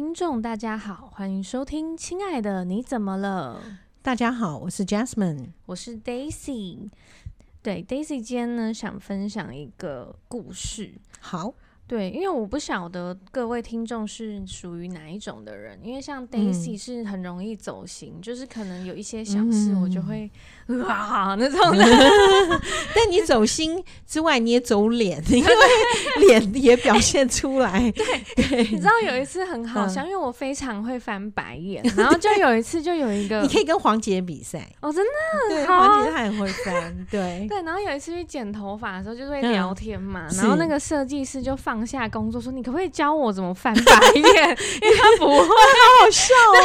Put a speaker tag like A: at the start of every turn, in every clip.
A: 听众大家好，欢迎收听《亲爱的你怎么了》。
B: 大家好，我是 Jasmine，
A: 我是 Daisy。对，Daisy 今天呢，想分享一个故事。
B: 好。
A: 对，因为我不晓得各位听众是属于哪一种的人，因为像 Daisy 是很容易走心，嗯、就是可能有一些小事我就会、嗯、哇那种的。
B: 但你走心之外，你也走脸，因为脸也表现出来。
A: 对对，你知道有一次很好笑，嗯、因为我非常会翻白眼，然后就有一次就有一个，
B: 你可以跟黄杰比赛
A: 哦，真的，
B: 对，黄杰他很会翻，对
A: 对。然后有一次去剪头发的时候，就是会聊天嘛，嗯、然后那个设计师就放。下工作说，你可不可以教我怎么翻白眼？因为他不会，
B: 好好笑哦。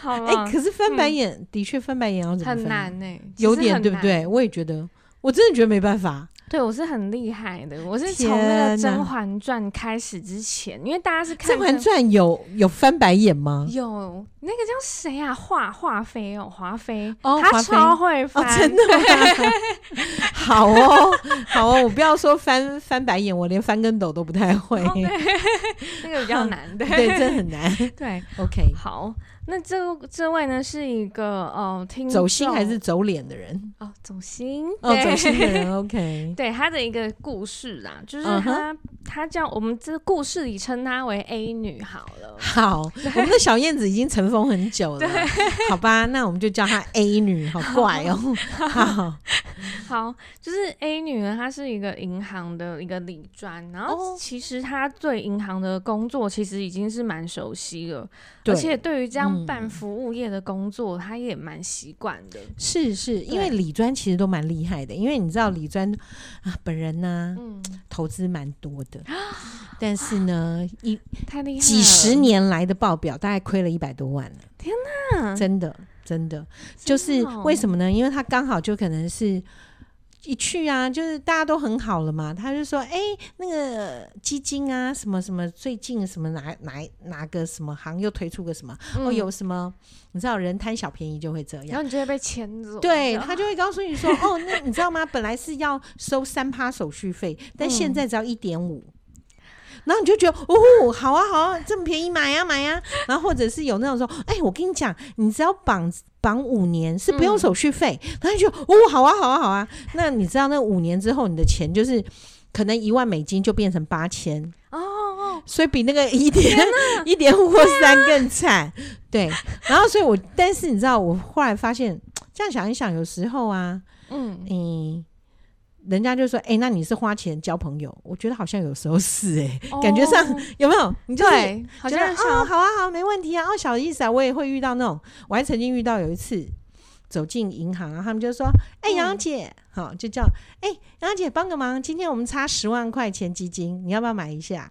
A: 好了，
B: 哎，可是翻白眼、嗯、的确翻白眼要怎么翻？
A: 很难呢、欸，
B: 有点对不对？我也觉得，我真的觉得没办法。
A: 对，我是很厉害的，我是从那个《甄嬛传》开始之前，因为大家是看《甄
B: 嬛传》有有翻白眼吗？
A: 有，那个叫谁啊？华华妃哦，华妃。哦，她超会翻，
B: 哦、真的吗？好哦，好哦，我不要说翻翻白眼，我连翻跟斗都不太会，哦、
A: 那个比较难，对，
B: 对，真的很难。
A: 对
B: ，OK，
A: 好。那这这位呢，是一个哦，听
B: 走心还是走脸的人？
A: 哦，走心。
B: 哦，走心的人，OK，
A: 对他的一个故事啦，就是他、uh huh. 他叫我们这故事里称他为 A 女好了，
B: 好，我们的小燕子已经尘封很久了，对。好吧，那我们就叫她 A 女，好怪哦，好，好，
A: 好，就是 A 女呢，她是一个银行的一个理专，然后其实她对银行的工作其实已经是蛮熟悉了，对。而且对于这样。办服务业的工作，她也蛮习惯的。
B: 是是，因为理专其实都蛮厉害的，因为你知道理专啊，本人呢，嗯，投资蛮多的，但是呢，一
A: 太厉害，
B: 几十年来的报表大概亏了一百多万了。
A: 天哪，
B: 真的真的，就是为什么呢？因为他刚好就可能是。一去啊，就是大家都很好了嘛。他就说：“哎、欸，那个基金啊，什么什么，最近什么哪哪哪个什么行又推出个什么？嗯、哦，有什么？你知道人贪小便宜就会这样，
A: 然后你就会被牵走。
B: 对，他就会告诉你说：哦，那你知道吗？本来是要收三趴手续费，但现在只要一点五。”然后你就觉得哦，好啊，好啊，这么便宜，买呀、啊，买呀、啊。然后或者是有那种说，哎，我跟你讲，你只要绑绑五年是不用手续费。然后你就哦，好啊，好啊，好啊。那你知道那五年之后，你的钱就是可能一万美金就变成八千哦哦，所以比那个一点 一点五或三更惨。对，然后所以我，但是你知道，我后来发现，这样想一想，有时候啊，嗯嗯。人家就说：“哎、欸，那你是花钱交朋友？我觉得好像有时候是哎、欸，哦、感觉上有没有？你就是好像哦，好啊，好，没问题啊。哦，小意思啊，我也会遇到那种，我还曾经遇到有一次走进银行啊，他们就说：‘哎、欸，杨姐，好、嗯，就叫哎，杨、欸、姐帮个忙，今天我们差十万块钱基金，你要不要买一下？’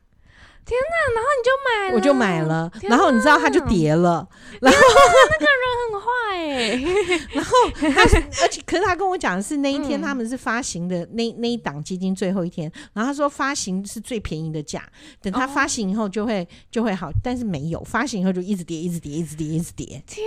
A: 天哪，然后你就买了，
B: 我就买了，然后你知道它就跌了，然后
A: 那个人很坏。哎，
B: 然后他 而且可是他跟我讲的是那一天他们是发行的那那一档基金最后一天，然后他说发行是最便宜的价，等他发行以后就会就会好，但是没有发行以后就一直跌，一直跌，一直跌，一直跌。
A: 天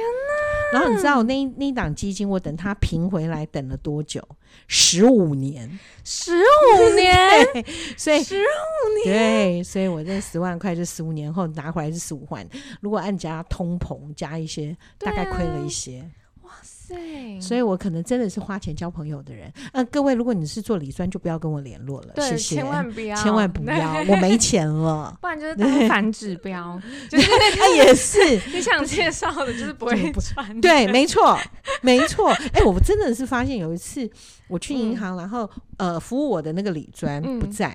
A: 哪！
B: 然后你知道那那一档基金我等它平回来等了多久？十五年，
A: 十五年，
B: 所以
A: 十五年，
B: 对，所以我这十万块就十五年后拿回来是十五万，如果按加通膨加一些，大概亏了一些。
A: 哇塞！
B: 所以我可能真的是花钱交朋友的人。呃，各位，如果你是做理专，就不要跟我联络了，谢谢，
A: 千万不要，
B: 千万不要，我没钱了，
A: 不然就是当 反指标，就是
B: 他也是
A: 你想介绍的，就是不会穿，
B: 对，没错，没错。哎，我真的是发现有一次我去银行，然后呃，服务我的那个理专不在，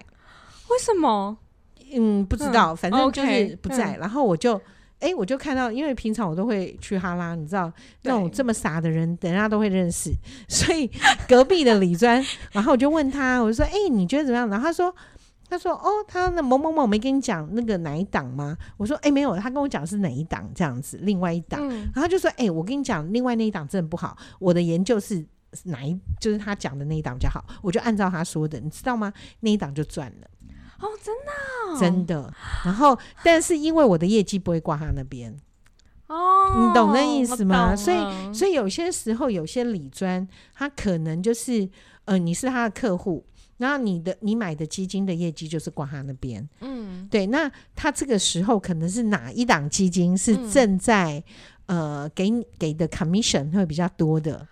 A: 为什么？
B: 嗯，不知道，反正就是不在，然后我就。哎、欸，我就看到，因为平常我都会去哈拉，你知道那种这么傻的人，等下都会认识。所以隔壁的李专，然后我就问他，我就说：“哎、欸，你觉得怎么样？”然后他说：“他说哦，他那某某某没跟你讲那个哪一档吗？”我说：“哎、欸，没有，他跟我讲是哪一档这样子，另外一档。嗯”然后就说：“哎、欸，我跟你讲，另外那一档真的不好。我的研究是哪一，就是他讲的那一档比较好。我就按照他说的，你知道吗？那一档就赚了。”
A: 哦，真的，
B: 真的。然后，但是因为我的业绩不会挂他那边，哦，你懂那意思吗？所以，所以有些时候，有些理专他可能就是，呃，你是他的客户，然后你的你买的基金的业绩就是挂他那边，
A: 嗯，
B: 对。那他这个时候可能是哪一档基金是正在、嗯、呃给给的 commission 会比较多的？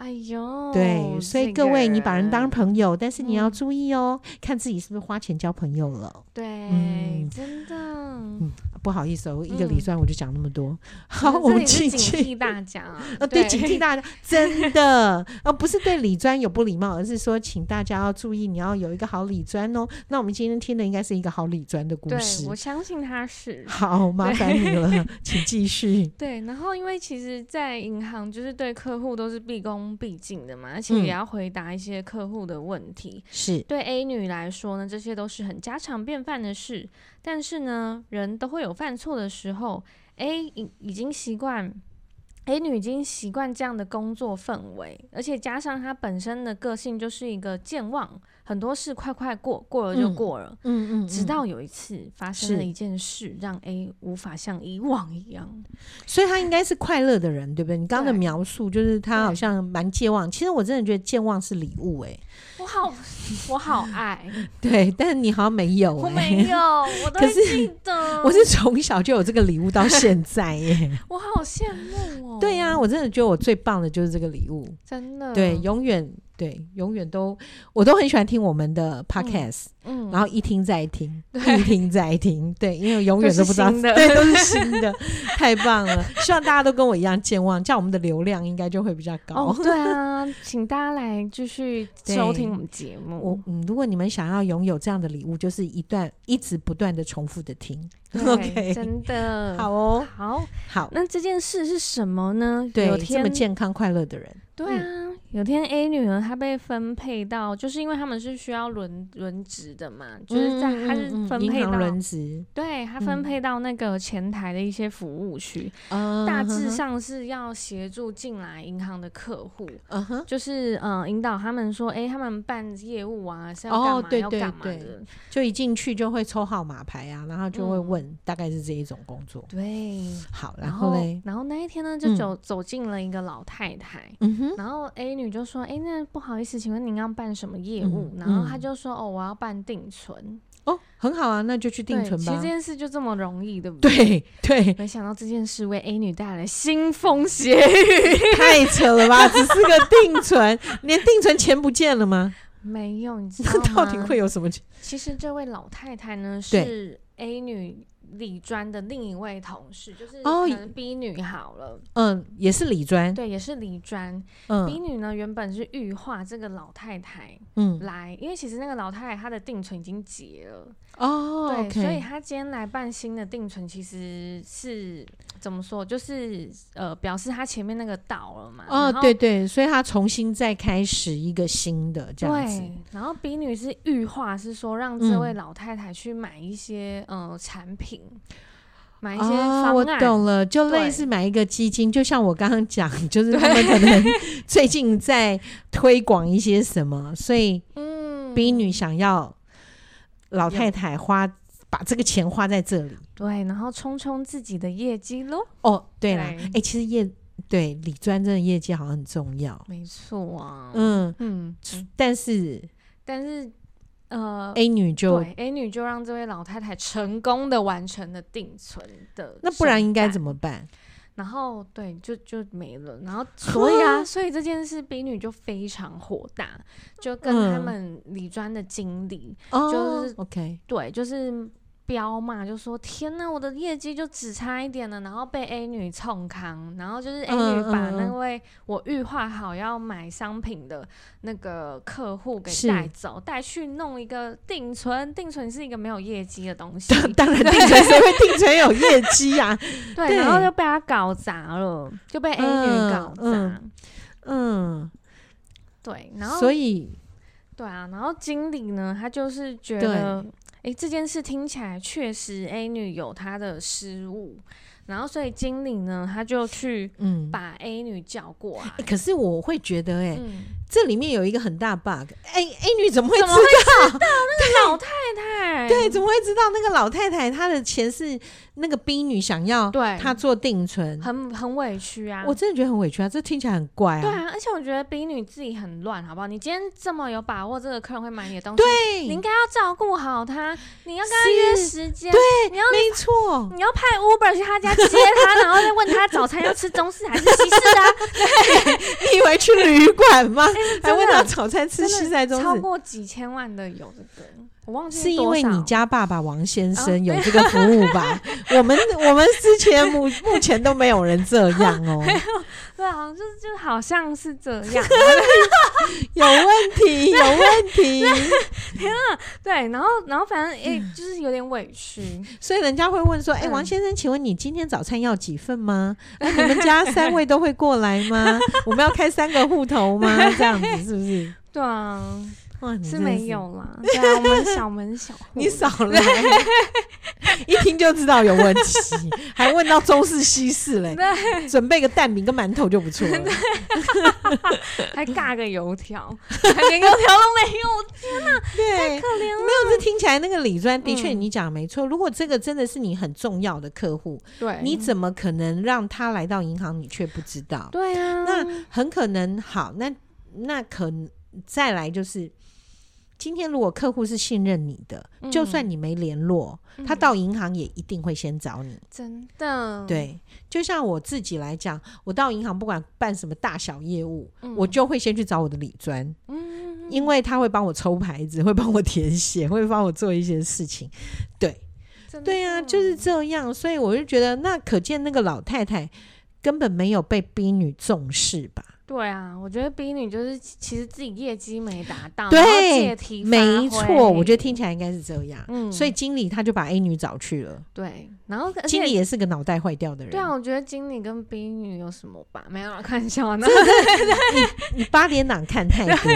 A: 哎呦，
B: 对，所以各位，你把人当朋友，但是你要注意哦，
A: 嗯、
B: 看自己是不是花钱交朋友了。
A: 对，
B: 嗯、
A: 真的。
B: 嗯，不好意思哦，一个理专我就讲那么多。
A: 嗯、
B: 好，我们
A: 警惕大家啊！
B: 呃，对，警惕大家，真的，呃，不是对理专有不礼貌，而是说，请大家要注意，你要有一个好理专哦。那我们今天听的应该是一个好理专的故事，
A: 我相信他是。
B: 好，麻烦你了，请继续。
A: 对，然后因为其实，在银行就是对客户都是毕恭毕敬的嘛，而且也要回答一些客户的问题。
B: 是、嗯、
A: 对 A 女来说呢，这些都是很家常便饭的事。但是呢，人都会有犯错的时候。A 已已经习惯，A 女已经习惯这样的工作氛围，而且加上她本身的个性就是一个健忘。很多事快快过，过了就过了。嗯嗯，直到有一次发生了一件事，让 A 无法像以往一样。
B: 所以他应该是快乐的人，对不对？你刚刚的描述就是他好像蛮健忘。其实我真的觉得健忘是礼物，哎，
A: 我好，我好爱。
B: 对，但是你好像没有，
A: 我没有，我 都记得。
B: 我是从小就有这个礼物到现在，耶。
A: 我好羡慕哦。
B: 对呀、啊，我真的觉得我最棒的就是这个礼物，
A: 真的。
B: 对，永远。对，永远都我都很喜欢听我们的 podcast，嗯，嗯，然后一听再听，一听再听，对，因为永远都不知道，对，都是新的，太棒了！希望大家都跟我一样健忘，这样我们的流量应该就会比较高。
A: 哦，对啊，请大家来继续收听我们节目。
B: 我嗯，如果你们想要拥有这样的礼物，就是一段一直不断的重复的听，OK，
A: 真的
B: 好哦，
A: 好
B: 好。
A: 那这件事是什么呢？
B: 对，
A: 有
B: 这么健康快乐的人，
A: 对啊。嗯有天 A 女儿，她被分配到，就是因为他们是需要轮轮值的嘛，就是在她是分配到轮值，对，她分配到那个前台的一些服务区，嗯，大致上是要协助进来银行的客户，嗯，就是嗯引导他们说，哎，他们办业务啊是要干嘛，哦，对对对，要干嘛的，
B: 就一进去就会抽号码牌啊，然后就会问，嗯，大概是这一种工作，
A: 对，
B: 好，然后嘞，
A: 然后那一天呢，就走，嗯，走进了一个老太太，嗯哼，然后 A 女就说：“哎、欸，那不好意思，请问您要办什么业务？”嗯、然后他就说：“哦，我要办定存。”
B: 哦，很好啊，那就去定存吧。
A: 其实这件事就这么容易，对不对？
B: 对对。
A: 没想到这件事为 A 女带来腥风血雨，
B: 太扯了吧？只是个定存，连定存钱不见了吗？
A: 没有，你知道吗？
B: 到底会有什么？
A: 其实这位老太太呢，是 A 女。理专的另一位同事就是可能 B 女好了，
B: 哦、嗯，也是理专，
A: 对，也是理专。嗯，B 女呢原本是预化这个老太太，嗯，来，因为其实那个老太太她的定存已经结了，哦，对，okay、所以她今天来办新的定存，其实是怎么说？就是呃，表示她前面那个倒了嘛。
B: 哦，对对，所以她重新再开始一个新的这样子。
A: 对，然后 B 女是预化，是说让这位老太太去买一些、嗯、呃产品。买一些方案，
B: 哦，我懂了，就类似买一个基金，就像我刚刚讲，就 是他们可能 最近在推广一些什么，所以嗯，B 女想要老太太花把这个钱花在这里，
A: 对，然后冲冲自己的业绩喽。
B: 哦，对了，哎、欸，其实业对理专真的业绩好像很重要，
A: 没错啊，
B: 嗯嗯，但是
A: 但是。呃
B: ，A 女就
A: 对 A 女就让这位老太太成功的完成了定存的，
B: 那不然应该怎么办？
A: 然后对，就就没了。然后所以啊，所以这件事 B 女就非常火大，就跟他们理专的经理、嗯、就是
B: OK，
A: 对，就是。飙骂就说天呐，我的业绩就只差一点了，然后被 A 女冲扛，然后就是 A 女把那位我预划好要买商品的那个客户给带走，带去弄一个定存。定存是一个没有业绩的东西，
B: 当然定存谁会定存有业绩呀？
A: 对，然后就被他搞砸了，就被 A 女搞砸。嗯，
B: 嗯对，
A: 然后
B: 所以
A: 对啊，然后经理呢，他就是觉得。哎，这件事听起来确实 A 女有她的失误。然后，所以经理呢，他就去嗯把 A 女叫过来。
B: 嗯、可是我会觉得、欸，哎、嗯，这里面有一个很大 bug。哎，A 女怎么会知道？
A: 那个 老太太？
B: 对，怎么会知道那个老太太她的钱是那个冰女想要对她做定存？
A: 很很委屈啊！
B: 我真的觉得很委屈啊！这听起来很怪啊。
A: 对啊，而且我觉得冰女自己很乱，好不好？你今天这么有把握，这个客人会买你的东西，
B: 对，
A: 你应该要照顾好他，你要跟他约时间，
B: 对，
A: 你要
B: 没错，
A: 你要派 Uber 去他家。接他，然后再问他早餐要吃中式还是西式啊？
B: 对，你以为去旅馆吗？还问他早餐吃西式中式？
A: 超过几千万的有这个，我忘记
B: 是因为你家爸爸王先生有这个服务吧？哦、我们我们之前目目前都没有人这样 哦。
A: 对啊，就就好像是这样，
B: 有问题，有问题。
A: 天啊，对，然后然后反正哎、欸，就是有点委屈，
B: 所以人家会问说：“哎、欸，王先生，请问你今天早餐要几份吗？哎、欸，你们家三位都会过来吗？我们要开三个户头吗？这样子是不是？”
A: 对啊。哇，是没有啦，对啊，我们小门小 户，
B: 你少来，一听就知道有问题，还问到中式西式嘞，准备个蛋饼跟馒头就不错了，
A: 还尬个油条，连油条都没有，天哪，对，太可怜了。
B: 没有，这听起来那个理专的确你讲没错，如果这个真的是你很重要的客户，对，你怎么可能让他来到银行你却不知道？
A: 对啊，
B: 那很可能好，那那可再来就是。今天如果客户是信任你的，嗯、就算你没联络，嗯、他到银行也一定会先找你。
A: 真的，
B: 对，就像我自己来讲，我到银行不管办什么大小业务，嗯、我就会先去找我的理专，嗯，因为他会帮我抽牌子，会帮我填写，会帮我做一些事情。对，对、啊，就是这样。所以我就觉得，那可见那个老太太根本没有被逼女重视吧。
A: 对啊，我觉得 B 女就是其实自己业绩没达到，
B: 对，没错，我觉得听起来应该是这样。嗯，所以经理他就把 A 女找去了。
A: 对，然后
B: 经理也是个脑袋坏掉的人。
A: 对啊，我觉得经理跟 B 女有什么吧？没有看笑呢。
B: 你八点档看太多，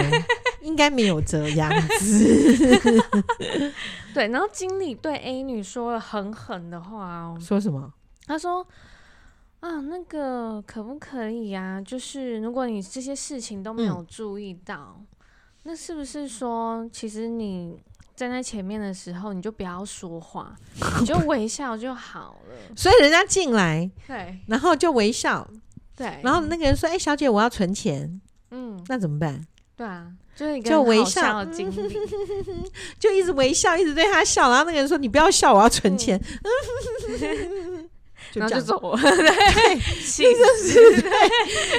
B: 应该没有这样子。
A: 对，然后经理对 A 女说了很狠的话哦。
B: 说什么？
A: 他说。啊，那个可不可以呀、啊？就是如果你这些事情都没有注意到，嗯、那是不是说，其实你站在前面的时候，你就不要说话，你就 微笑就好了。
B: 所以人家进来，
A: 对，
B: 然后就微笑，
A: 对，
B: 然后那个人说：“哎、欸，小姐，我要存钱。”嗯，那怎么办？
A: 对啊，就是一个微笑的经历，
B: 就一直微笑，一直对他笑。然后那个人说：“你不要笑，我要存钱。嗯 ”
A: 然后就走了，
B: 对，其实是对。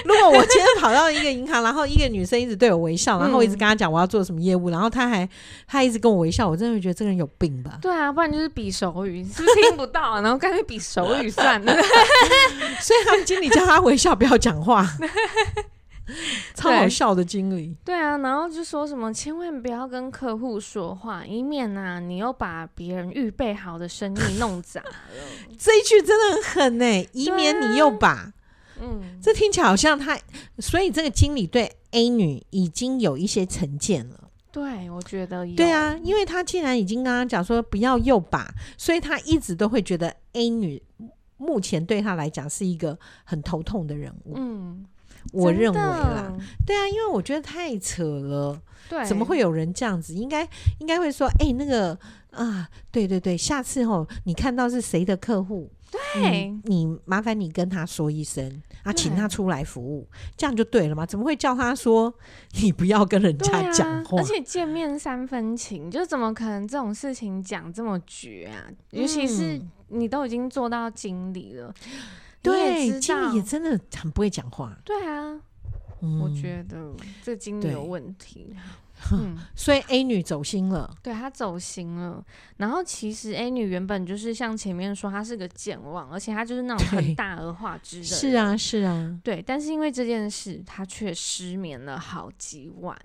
B: 如果我今天跑到一个银行，然后一个女生一直对我微笑，然后我一直跟她讲我要做什么业务，然后她还她一直跟我微笑，我真的会觉得这个人有病吧？
A: 对啊，不然就是比手语，是不是听不到？然后干脆比手语算了。
B: 所以他们经理叫他微笑，不要讲话。超好笑的经理，
A: 对啊，然后就说什么千万不要跟客户说话，以免呢、啊、你又把别人预备好的生意弄砸了。
B: 这一句真的很狠呢、欸，以免你又把，啊、嗯，这听起来好像他，所以这个经理对 A 女已经有一些成见了。
A: 对，我觉得有。
B: 对啊，因为他既然已经刚刚讲说不要又把，所以他一直都会觉得 A 女目前对他来讲是一个很头痛的人物。嗯。我认为啦，对啊，因为我觉得太扯了，对，怎么会有人这样子？应该应该会说，哎、欸，那个啊，对对对，下次吼，你看到是谁的客户，
A: 对，
B: 你麻烦你跟他说一声啊，请他出来服务，这样就对了嘛？怎么会叫他说你不要跟人家讲话？
A: 啊、而且见面三分情，就怎么可能这种事情讲这么绝啊？尤其是你都已经做到经理了。
B: 对，经理也真的很不会讲话。
A: 对啊，嗯、我觉得这经理有问题。
B: 嗯，所以 A 女走心了。
A: 对，她走心了。然后其实 A 女原本就是像前面说，她是个健忘，而且她就是那种很大而化之的。
B: 是啊，是啊。
A: 对，但是因为这件事，她却失眠了好几晚。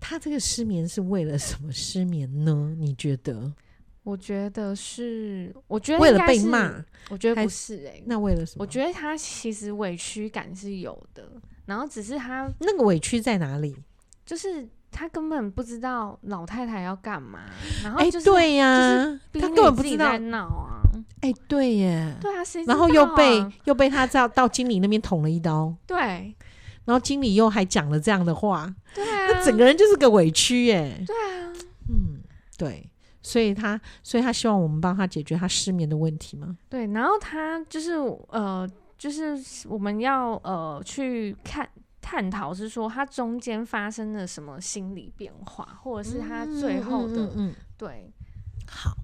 B: 她这个失眠是为了什么失眠呢？你觉得？
A: 我觉得是，我觉得
B: 为了被骂，
A: 我觉得不是哎、欸，
B: 那为了什么？
A: 我觉得他其实委屈感是有的，然后只是他
B: 那个委屈在哪里？
A: 就是他根本不知道老太太要干嘛，然后
B: 哎、
A: 就是、
B: 对呀、
A: 就是
B: 他根本不知道
A: 在闹啊，
B: 哎、对耶，
A: 对啊，
B: 然后又被又被他到到经理那边捅了一刀，
A: 对
B: 然后经理又还讲了这样的话，
A: 对啊，
B: 那整个人就是个委屈耶。
A: 对啊，
B: 嗯，对，所以他所以他希望我们帮他解决他失眠的问题吗？
A: 对，然后他就是呃，就是我们要呃去看探讨，是说他中间发生了什么心理变化，或者是他最后的、
B: 嗯嗯嗯
A: 对
B: 好。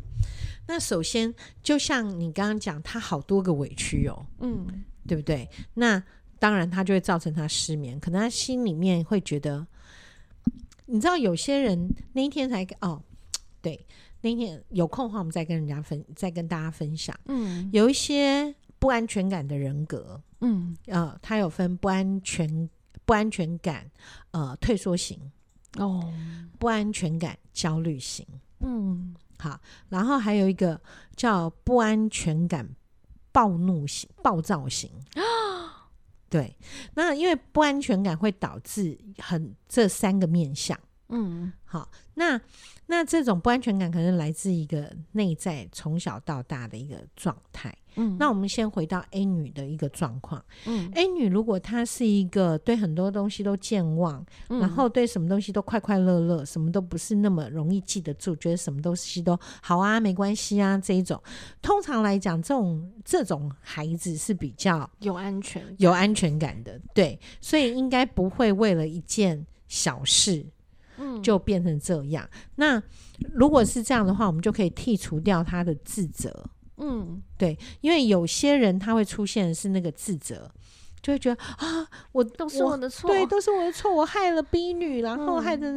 B: 那首先，就像你刚刚讲，他好多个委屈哦，
A: 嗯
B: 对不对？那当然，他就会造成他失眠，可能他心里面会觉得，你知道，有些人那一天才哦，对，那天有空的话，我们再跟人家分，再跟大家分享，
A: 嗯
B: 有一些不安全感的人格，
A: 嗯
B: 呃，他有分不安全、不安全感，呃，退缩型，
A: 哦
B: 不安全感焦虑型，
A: 嗯
B: 好，然后还有一个叫不安全感暴怒型、暴躁型啊。对，那因为不安全感会导致很这三个面向。
A: 嗯。
B: 好，那那这种不安全感可能来自一个内在从小到大的一个状态。
A: 嗯，
B: 那我们先回到 A 女的一个状况。
A: 嗯。
B: A 女如果她是一个对很多东西都健忘，
A: 嗯。
B: 然后对什么东西都快快乐乐，什么都不是那么容易记得住，觉得什么东西都好啊，没关系啊，这一种，通常来讲，这种这种孩子是比较
A: 有安全
B: 有安全感的，对，所以应该不会为了一件小事
A: 嗯
B: 就变成这样。那如果是这样的话，我们就可以剔除掉他的自责。
A: 嗯
B: 对，因为有些人他会出现的是那个自责，就会觉得啊，我
A: 都是我的错，
B: 对，都是我的错，我害了 B 女，然后害的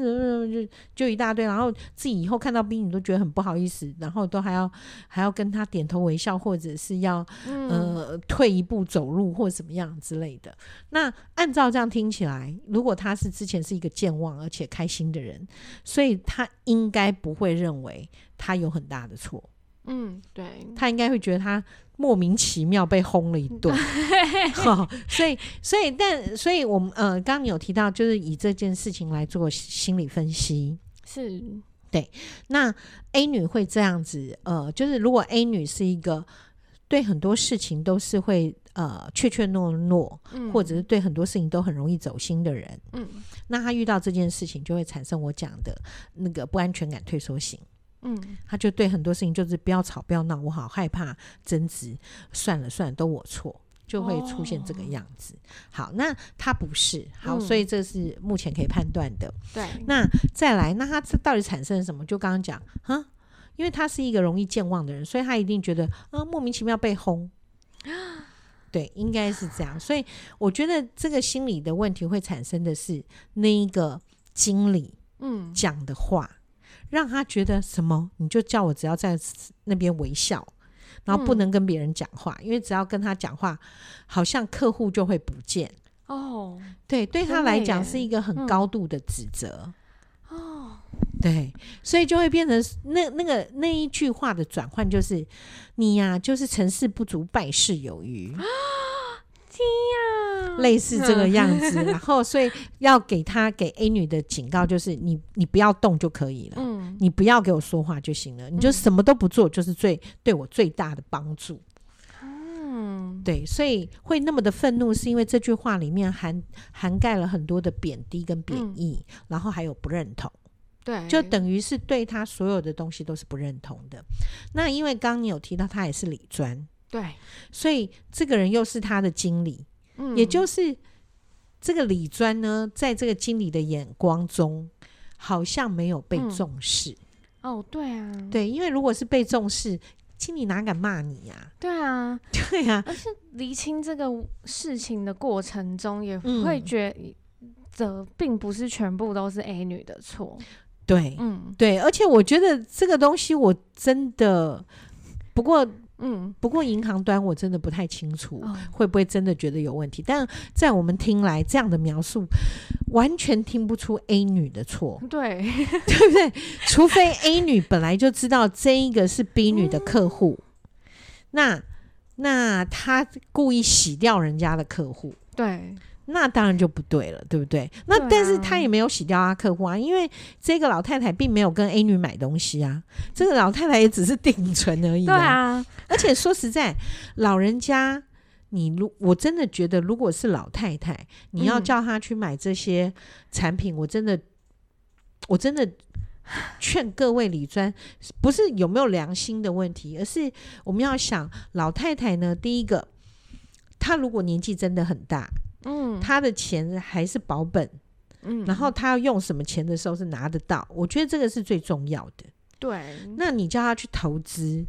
B: 就就一大堆，然后自己以后看到 B 女都觉得很不好意思，然后都还要还要跟她点头微笑，或者是要、
A: 嗯
B: 呃退一步走路或怎么样之类的。那按照这样听起来，如果他是之前是一个健忘而且开心的人，所以他应该不会认为他有很大的错。
A: 嗯对，
B: 他应该会觉得他莫名其妙被轰了一顿，好，所以所以但所以我们呃，刚刚你有提到，就是以这件事情来做心理分析。
A: 是。
B: 对那 A 女会这样子，呃，就是如果 A 女是一个对很多事情都是会呃怯怯懦懦，
A: 嗯。
B: 或者是对很多事情都很容易走心的人，
A: 嗯。
B: 那她遇到这件事情就会产生我讲的那个不安全感退缩型。
A: 嗯
B: 他就对很多事情就是不要吵不要闹，我好害怕争执，算了算了，都我错，就会出现这个样子。好，那他不是好，
A: 嗯
B: 所以这是目前可以判断的。
A: 对，
B: 那再来，那他这到底产生了什么？就刚刚讲，哈，因为他是一个容易健忘的人，所以他一定觉得啊莫名其妙被轰。对，应该是这样。所以我觉得这个心理的问题会产生的是那一个经理
A: 嗯
B: 讲的话。让他觉得什么，你就叫我只要在那边微笑，然后不能跟别人讲话，嗯、因为只要跟他讲话，好像客户就会不见。
A: 哦，
B: 对，对他来讲是一个很高度的指责。
A: 嗯、哦，
B: 对，所以就会变成那那个那一句话的转换，就是你呀、啊，就是成事不足败事有余。
A: 天 呀，
B: 类似这个样子，然后所以要给他给 A 女的警告就是你你不要动就可以了，
A: 嗯，
B: 你不要给我说话就行了，你就什么都不做，就是最对我最大的帮助。
A: 嗯，
B: 对，所以会那么的愤怒，是因为这句话里面含涵盖了很多的贬低跟贬义，嗯、然后还有不认同，
A: 对，
B: 就等于是对他所有的东西都是不认同的。那因为刚刚你有提到他也是理专。
A: 对，
B: 所以这个人又是他的经理，
A: 嗯，
B: 也就是这个李专呢，在这个经理的眼光中，好像没有被重视。
A: 嗯、哦，对啊，
B: 对，因为如果是被重视，经理哪敢骂你呀、啊？
A: 对啊，
B: 对啊，
A: 而且厘清这个事情的过程中，也会觉得并不是全部都是 A 女的错。
B: 对，
A: 嗯，
B: 对，而且我觉得这个东西我真的，不过。
A: 嗯，
B: 不过银行端我真的不太清楚，
A: 哦、
B: 会不会真的觉得有问题？但在我们听来，这样的描述完全听不出 A 女的错，
A: 对，
B: 对不对？除非 A 女本来就知道这一个是 B 女的客户，嗯、那那她故意洗掉人家的客户，
A: 对
B: 那当然就不对了，对不对？那但是他也没有洗掉他客户啊，因为这个老太太并没有跟 A 女买东西啊，这个老太太也只是定存而已。
A: 对啊，
B: 而且说实在，老人家，你如我真的觉得，如果是老太太，你要叫她去买这些产品，我真的，我真的劝各位理专，不是有没有良心的问题，而是我们要想，老太太呢，第一个，她如果年纪真的很大。嗯，他的钱还是保本，嗯，然后他要用什么钱的时候是拿得到，我觉得这个是最重要的。
A: 对，
B: 那你叫他去投资，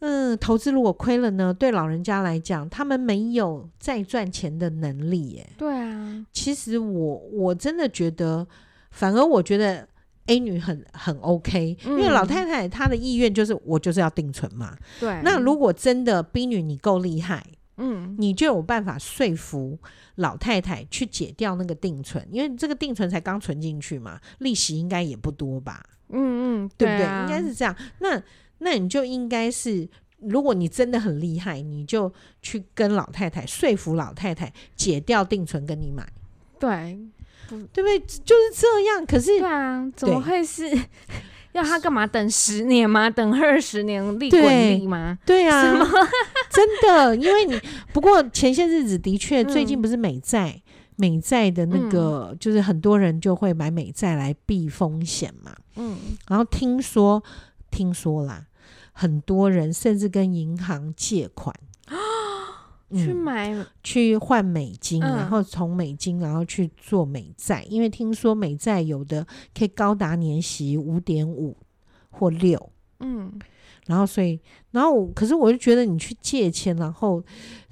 B: 嗯，投资如果亏了呢？对老人家来讲，他们没有再赚钱的能力耶。
A: 对啊，
B: 其实我我真的觉得，反而我觉得 A 女很很 OK，嗯，因为老太太她的意愿就是我就是要定存嘛。
A: 对，
B: 那如果真的 B 女你够厉害。
A: 嗯，
B: 你就有办法说服老太太去解掉那个定存，因为这个定存才刚存进去嘛，利息应该也不多吧？
A: 嗯嗯，
B: 对不对？
A: 啊、
B: 应该是这样。那那你就应该是，如果你真的很厉害，你就去跟老太太说服老太太解掉定存，跟你买。
A: 对，
B: 对不对？就是这样。可是，
A: 对啊，怎么会是？要他干嘛？等十年吗？等二十年利滚利吗？
B: 对，对啊，真的，因为你不过前些日子的确，最近不是美债、嗯、美债的那个，就是很多人就会买美债来避风险嘛。嗯，然后听说听说啦，很多人甚至跟银行借款。
A: 去买、嗯、
B: 去换美金，然后从美金然后去做美债，嗯，因为听说美债有的可以高达年息五点五或六，嗯，然后所以然后可是我就觉得你去借钱，然后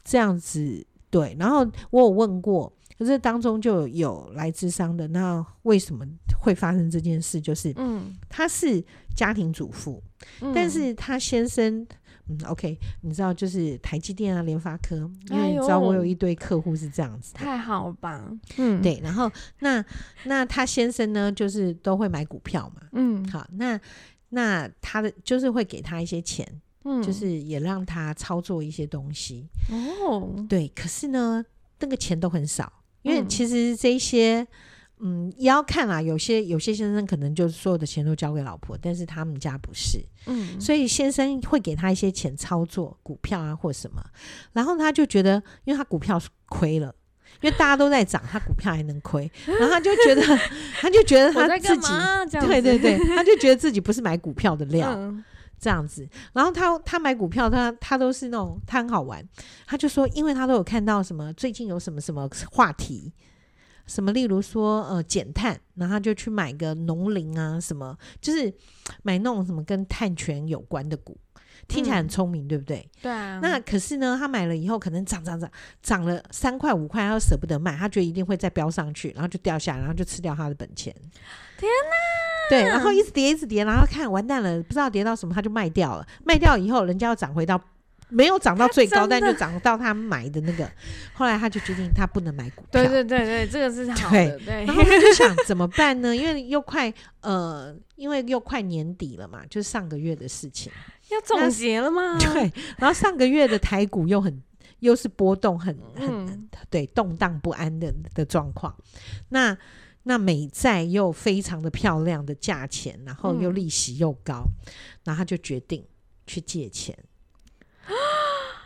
B: 这样子对，然后我有问过，可是当中就有来咨商的，那为什么会发生这件事？就是嗯，他是家庭主妇，嗯，但是他先生。嗯，OK，你知道就是台积电啊、联发科，因为你知道我有一堆客户是这样子，
A: 太好了吧？嗯，
B: 对。然后那那他先生呢，就是都会买股票嘛。嗯，好，那那他的就是会给他一些钱，嗯，就是也让他操作一些东西。哦，对。可是呢，那个钱都很少，因为其实这些。嗯，也要看啦。有些有些先生可能就是所有的钱都交给老婆，但是他们家不是。嗯，所以先生会给他一些钱操作股票啊，或什么。然后他就觉得，因为他股票亏了，因为大家都在涨，他股票还能亏，然后他就觉得，他就觉得他自己，对对对，他就觉得自己不是买股票的料，嗯、这样子。然后他他买股票，他他都是那种他很好玩，他就说，因为他都有看到什么最近有什么什么话题。什么？例如说，呃，减碳，然后他就去买个农林啊，什么，就是买那种什么跟碳权有关的股，听起来很聪明，嗯，对不对？
A: 对啊。那
B: 可是呢，他买了以后，可能涨涨涨，涨了三块五块，他又舍不得卖，他觉得一定会再飙上去，然后就掉下来，然后就吃掉他的本钱。
A: 天哪！
B: 对，然后一直跌，一直跌，然后看完蛋了，不知道跌到什么，他就卖掉了。卖掉以后，人家要涨回到。没有涨到最高，但就涨到他买的那个。后来他就决定他不能买股票。
A: 对对对对，这个是好的。对，
B: 然后他就想怎么办呢？因为又快呃，因为又快年底了嘛，就是上个月的事情。
A: 要总结了吗？
B: 对。然后上个月的台股又很又是波动很很、嗯、对动荡不安的的状况。那那美债又非常的漂亮的价钱，然后又利息又高，嗯、然后他就决定去借钱。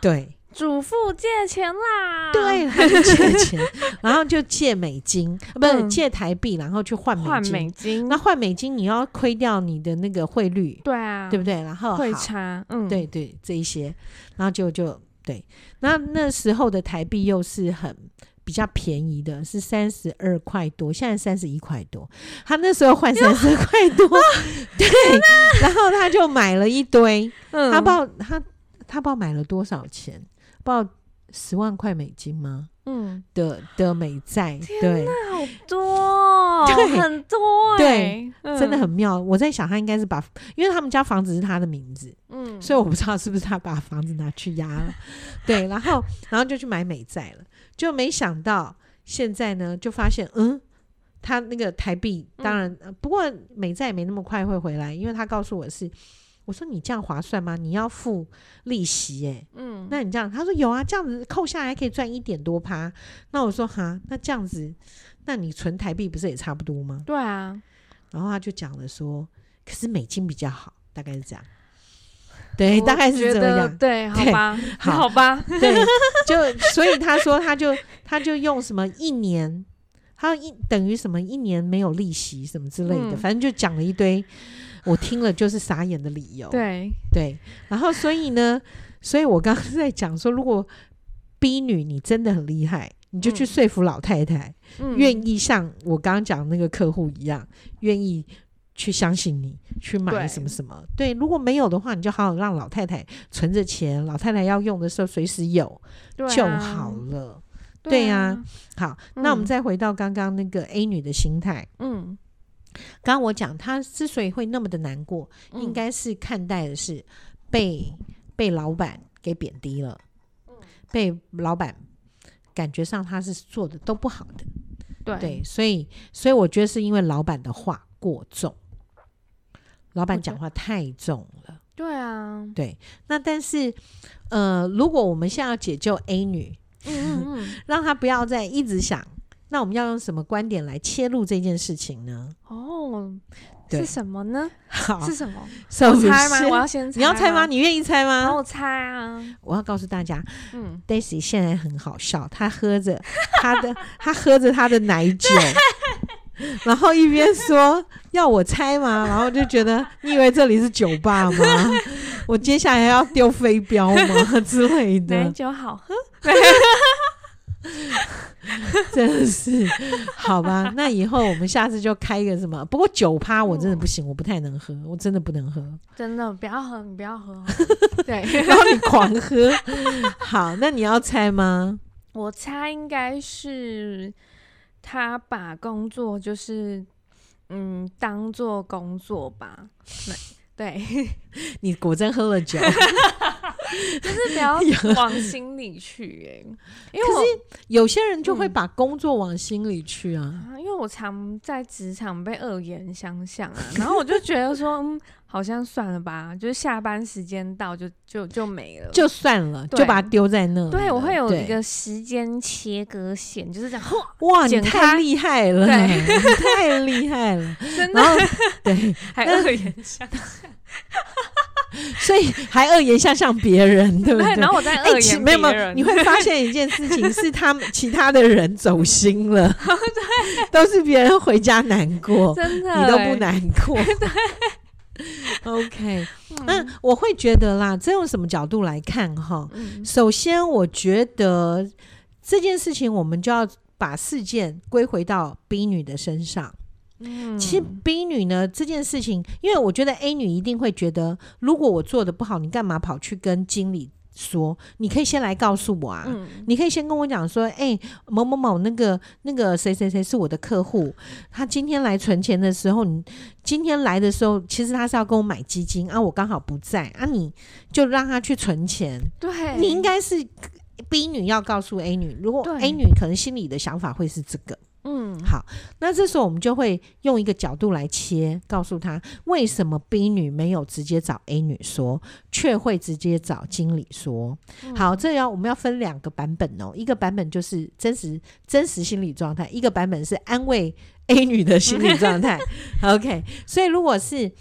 B: 对，
A: 主妇借钱啦，
B: 对，他就借钱，然后就借美金，不是、嗯、借台币，然后去换美金。换美金，那换美金你要亏掉你的那个汇率，
A: 对啊，
B: 对不对？然后
A: 汇差，嗯，
B: 对对，这一些，然后就就对，那那时候的台币又是很比较便宜的，是三十二块多，现在三十一块多，他那时候换三十二块多，对，然后他就买了一堆，嗯、他报他。他不知道买了多少钱，不知道十万块美金吗？嗯，的的美债，对，
A: 好多，对，很多，
B: 对，真的很妙。我在想，他应该是把，因为他们家房子是他的名字，嗯，所以我不知道是不是他把房子拿去押了，对，然后，然后就去买美债了，就没想到现在呢，就发现，嗯，他那个台币，当然，不过美债也没那么快会回来，因为他告诉我是。我说你这样划算吗？你要付利息哎、欸，
A: 嗯，
B: 那你这样，他说有啊，这样子扣下来可以赚一点多趴。那我说哈，那这样子，那你存台币不是也差不多吗？
A: 对啊，
B: 然后他就讲了说，可是美金比较好，大概是这样。对，大概是这样。
A: 对，好吧，好，好吧，
B: 对，就所以他说他就他就用什么一年，他一等于什么一年没有利息什么之类的，嗯、反正就讲了一堆。我听了就是傻眼的理由，
A: 对
B: 对，然后所以呢，所以我刚刚在讲说，如果 B 女你真的很厉害，你就去说服老太太，愿、嗯、意像我刚刚讲的那个客户一样，愿意去相信你，去买什么什么。对，对，如果没有的话，你就好好让老太太存着钱，老太太要用的时候随时有就好了。对呀、啊啊，好、嗯，那我们再回到刚刚那个 A 女的心态，嗯。刚刚我讲，他之所以会那么的难过，嗯、应该是看待的是被被老板给贬低了，嗯、被老板感觉上他是做的都不好的，
A: 对，
B: 对，所以所以我觉得是因为老板的话过重，老板讲话太重了，
A: 对啊，
B: 对。那但是呃，如果我们现在要解救 A 女，嗯嗯嗯，让她不要再一直想。那我们要用什么观点来切入这件事情呢？
A: 哦，是什么呢？
B: 好，
A: 是什么？
B: 我
A: 猜吗？我要先猜。
B: 你要猜吗？你愿意猜吗？
A: 我猜啊！
B: 我要告诉大家，嗯，Daisy 现在很好笑，她喝着 她的，他喝着他的奶酒，然后一边说要我猜吗？然后就觉得你以为这里是酒吧吗？我接下来要丢飞镖吗之类的？
A: 奶酒好喝。
B: 真的是好吧？那以后我们下次就开一个什么？不过酒趴我真的不行，我不太能喝，我真的不能喝。
A: 真的不要喝，你不要喝。对，
B: 然后你狂喝。好，那你要猜吗？
A: 我猜应该是他把工作就是嗯当做工作吧。对，
B: 你果真喝了酒。
A: 就是不要往心里去哎、欸，因为
B: 可是有些人就会把工作往心里去啊。
A: 嗯、因为我常在职场被恶言相向啊，然后我就觉得说，嗯，好像算了吧，就是下班时间到就就就没了，
B: 就算了，就把它丢在那。
A: 对，我会有一个时间切割线，就是这样。
B: 哇，你太厉害了，对，你太厉害了，
A: 真的。对，还恶言相向。
B: 所以还恶言相向别人，对不对？
A: 然后我在恶言别人、欸、没有没有，
B: 你会发现一件事情是他们其他的人走心了，对，都是别人回家难过，
A: 真的，
B: 你都不难过。
A: 对
B: ，OK，那我会觉得啦，这用什么角度来看哈、嗯？首先，我觉得这件事情我们就要把事件归回到 B 女的身上。嗯，其实 B 女呢这件事情，因为我觉得 A 女一定会觉得，如果我做的不好，你干嘛跑去跟经理说？你可以先来告诉我啊，嗯、你可以先跟我讲说，哎、欸，某某某那个那个谁谁谁是我的客户，他今天来存钱的时候，你今天来的时候，其实他是要跟我买基金啊，我刚好不在啊，你就让他去存钱。
A: 对，
B: 你应该是 B 女要告诉 A 女，如果 A 女可能心里的想法会是这个。嗯，好，那这时候我们就会用一个角度来切，告诉他为什么 B 女没有直接找 A 女说，却会直接找经理说。好，这要我们要分两个版本哦，一个版本就是真实真实心理状态，一个版本是安慰 A 女的心理状态。OK，所以如果是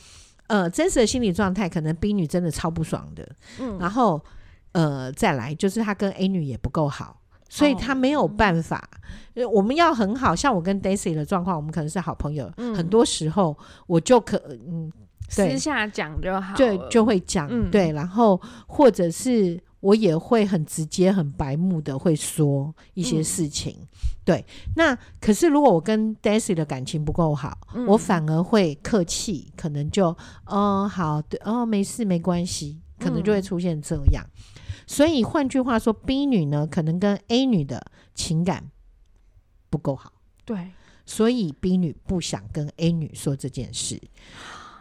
B: 呃真实的心理状态，可能 B 女真的超不爽的。嗯，然后呃再来就是他跟 A 女也不够好。所以他没有办法，哦、我们要很好，像我跟 Daisy 的状况，我们可能是好朋友。嗯、很多时候我就可嗯，
A: 私下讲就好，
B: 对，就会讲、嗯、对，然后或者是我也会很直接、很白目的会说一些事情。嗯、对，那可是如果我跟 Daisy 的感情不够好、嗯，我反而会客气，可能就哦好，对哦没事没关系，可能就会出现这样。嗯所以换句话说，B 女呢可能跟 A 女的情感不够好，
A: 对，
B: 所以 B 女不想跟 A 女说这件事。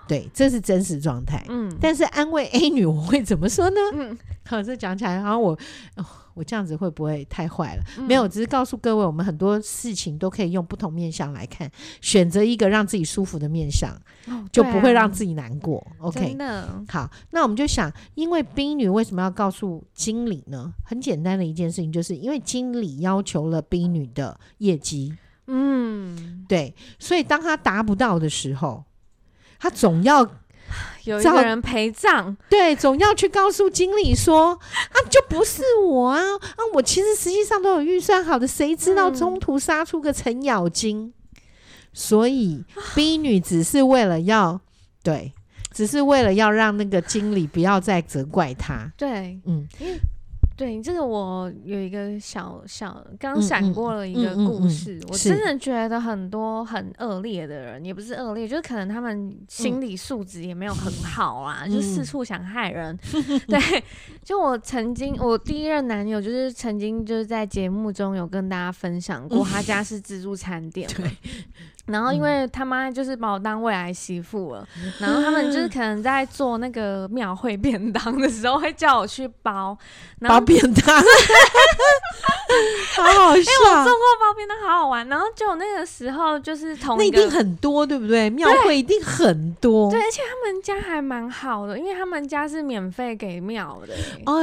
B: 对，这是真实状态。
A: 嗯，
B: 但是安慰 A 女，我会怎么说呢？
A: 嗯，
B: 好，这讲起来好像我。哦我这样子会不会太坏了？
A: 嗯、
B: 没有，只是告诉各位，我们很多事情都可以用不同面相来看，选择一个让自己舒服的面相，
A: 哦、
B: 就不会让自己难过。OK，好，那我们就想，因为冰女为什么要告诉经理呢？很简单的一件事情，就是因为经理要求了冰女的业绩。
A: 嗯，
B: 对，所以当他达不到的时候，他总要。
A: 有一个人陪葬，
B: 对，总要去告诉经理说 啊，就不是我啊啊！我其实实际上都有预算好的，谁知道中途杀出个程咬金？嗯、所以 B 女只是为了要对，只是为了要让那个经理不要再责怪她。
A: 对，
B: 嗯。
A: 对，这个我有一个小小刚闪过了一个故事，嗯嗯嗯嗯、我真的觉得很多很恶劣的人，也不是恶劣，就是可能他们心理素质也没有很好啊，嗯、就四处想害人。嗯、对，就我曾经我第一任男友，就是曾经就是在节目中有跟大家分享过，他家是自助餐店。对。然后因为他妈就是把我当未来媳妇了，嗯、然后他们就是 可能在做那个庙会便当的时候，会叫我去包，
B: 包便当，好好笑。
A: 哎、欸，我做过包便当，好好玩。然后就那个时候就是同一
B: 一定很多，对不对？庙会一定很多，
A: 对，而且他们家还蛮好的，因为他们家是免费给庙的，
B: 哦，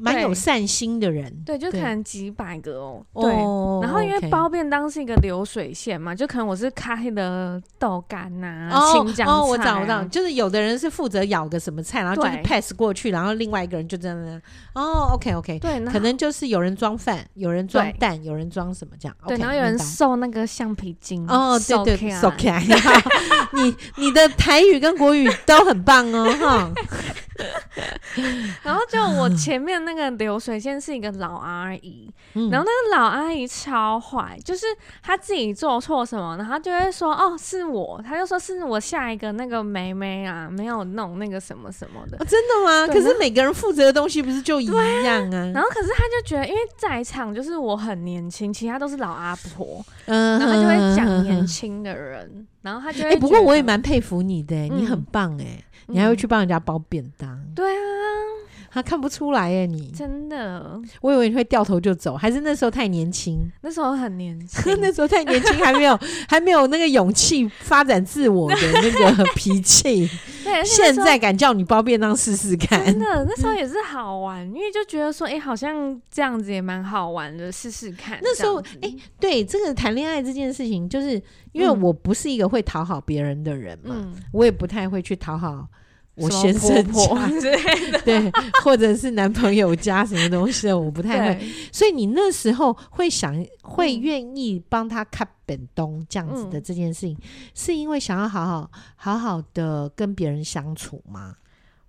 B: 蛮有善心的人，
A: 对，对，就可能几百个哦，对。哦、然后因为包便当是一个流水线嘛，就可能我是。开的豆干呐、啊，青江菜、啊哦，
B: 我找不到，就是有的人是负责咬个什么菜，然后就是 pass 过去，然后另外一个人就在那。哦，OK OK，对，可能就是有人装饭，有人装蛋，有人装什么这样。
A: 对，okay, 然后有人送那个橡皮筋。
B: 哦，对对，OK，你你的台语跟国语都很棒哦，哈。
A: 然后就我前面那个流水线是一个老阿姨，嗯、然后那个老阿姨超坏，就是她自己做错什么，然后就会说哦是我，他就说是我下一个那个妹妹啊，没有弄那个什么什么的，
B: 哦、真的吗？可是每个人负责的东西不是就一样啊？啊
A: 然后可是他就觉得，因为在场就是我很年轻，其他都是老阿婆，嗯，然后他就会讲年轻的人，嗯、然后他就会、欸。
B: 不过我也蛮佩服你的、欸，嗯、你很棒哎、欸。你还会去帮人家包便当？嗯、
A: 对啊，
B: 他看不出来耶，你
A: 真的，我
B: 以为你会掉头就走，还是那时候太年轻？
A: 那时候很年轻，
B: 那时候太年轻，还没有还没有那个勇气发展自我的那个 脾气。对，现在敢叫你包便当试试看，
A: 真的，那时候 也是好玩，因为就觉得说，哎、欸，好像这样子也蛮好玩的，试试看。
B: 那时候，哎、欸，对这个谈恋爱这件事情，就是因为我不是一个会讨好别人的人嘛，嗯、我也不太会去讨好。我先生家 对，或者是男朋友家什么东西的，我不太会。所以你那时候会想，会愿意帮他看本东这样子的这件事情，嗯、是因为想要好好好好的跟别人相处吗？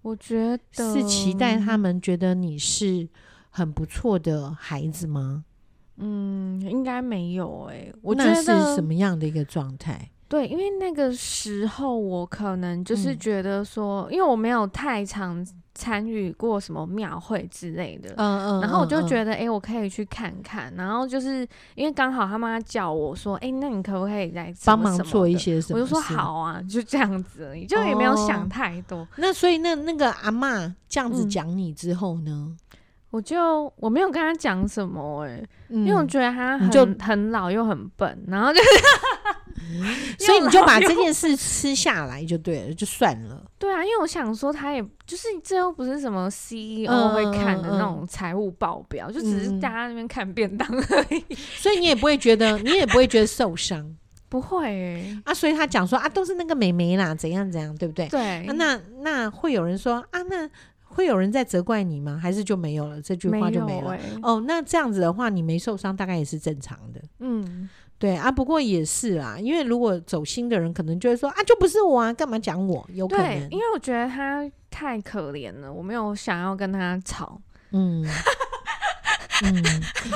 A: 我觉得
B: 是期待他们觉得你是很不错的孩子吗？
A: 嗯，应该没有诶、欸。我
B: 觉得是什么样的一个状态？
A: 对，因为那个时候我可能就是觉得说，嗯、因为我没有太常参与过什么庙会之类的，嗯嗯，然后我就觉得，哎、嗯嗯欸，我可以去看看。然后就是因为刚好他妈叫我说，哎、欸，那你可不可以来帮忙做一些什么？我就说好啊，就这样子而已，就也没有想太多。哦、
B: 那所以那那个阿妈这样子讲你之后呢？嗯
A: 我就我没有跟他讲什么哎、欸，嗯、因为我觉得他很就很老又很笨，然后就，
B: 所以你就把这件事吃下来就对了，就算了。
A: 对啊，因为我想说，他也就是这又不是什么 CEO 会看的那种财务报表，嗯、就只是大家那边看便当而已，嗯、
B: 所以你也不会觉得，你也不会觉得受伤，
A: 不会、欸、
B: 啊。所以他讲说啊，都是那个美眉啦，怎样怎样，对不对？
A: 对，
B: 啊、那那会有人说啊，那。会有人在责怪你吗？还是就没有了？这句话就没了。没欸、哦，那这样子的话，你没受伤，大概也是正常的。嗯，对啊。不过也是啦，因为如果走心的人，可能就会说啊，就不是我啊，干嘛讲我？有可能，
A: 因为我觉得他太可怜了，我没有想要跟他吵。
B: 嗯嗯，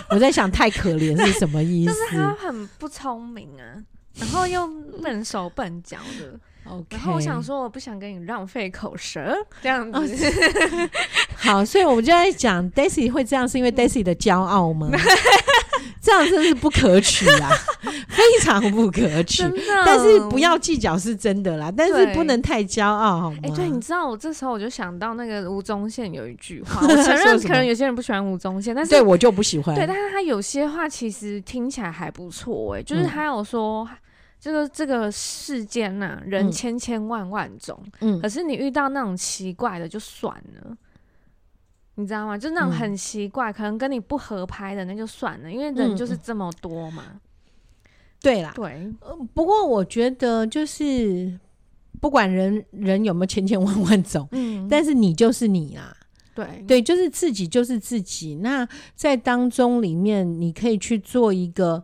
B: 我在想，太可怜是什么意思？
A: 就是他很不聪明啊，然后又笨手笨脚的。
B: Okay.
A: 然后我想说，我不想跟你浪费口舌，这样子。
B: 好，所以我们就在讲，Daisy 会这样，是因为 Daisy 的骄傲吗？这样真是不可取啊，非常不可取。但是不要计较是真的啦，但是不能太骄傲，好吗？哎、
A: 欸，对，你知道我这时候我就想到那个吴宗宪有一句话，我承认可能有些人不喜欢吴宗宪，但是
B: 对我就不喜欢。
A: 对，但是他有些话其实听起来还不错，哎，就是他有说。嗯这个这个世间呐、啊，人千千万万种，嗯，可是你遇到那种奇怪的就算了，你知道吗？就那种很奇怪，嗯、可能跟你不合拍的那就算了，因为人就是这么多嘛。嗯、
B: 对啦，
A: 对、
B: 呃，不过我觉得就是不管人人有没有千千万万种，嗯，但是你就是你啦，
A: 对
B: 对，就是自己就是自己。那在当中里面，你可以去做一个。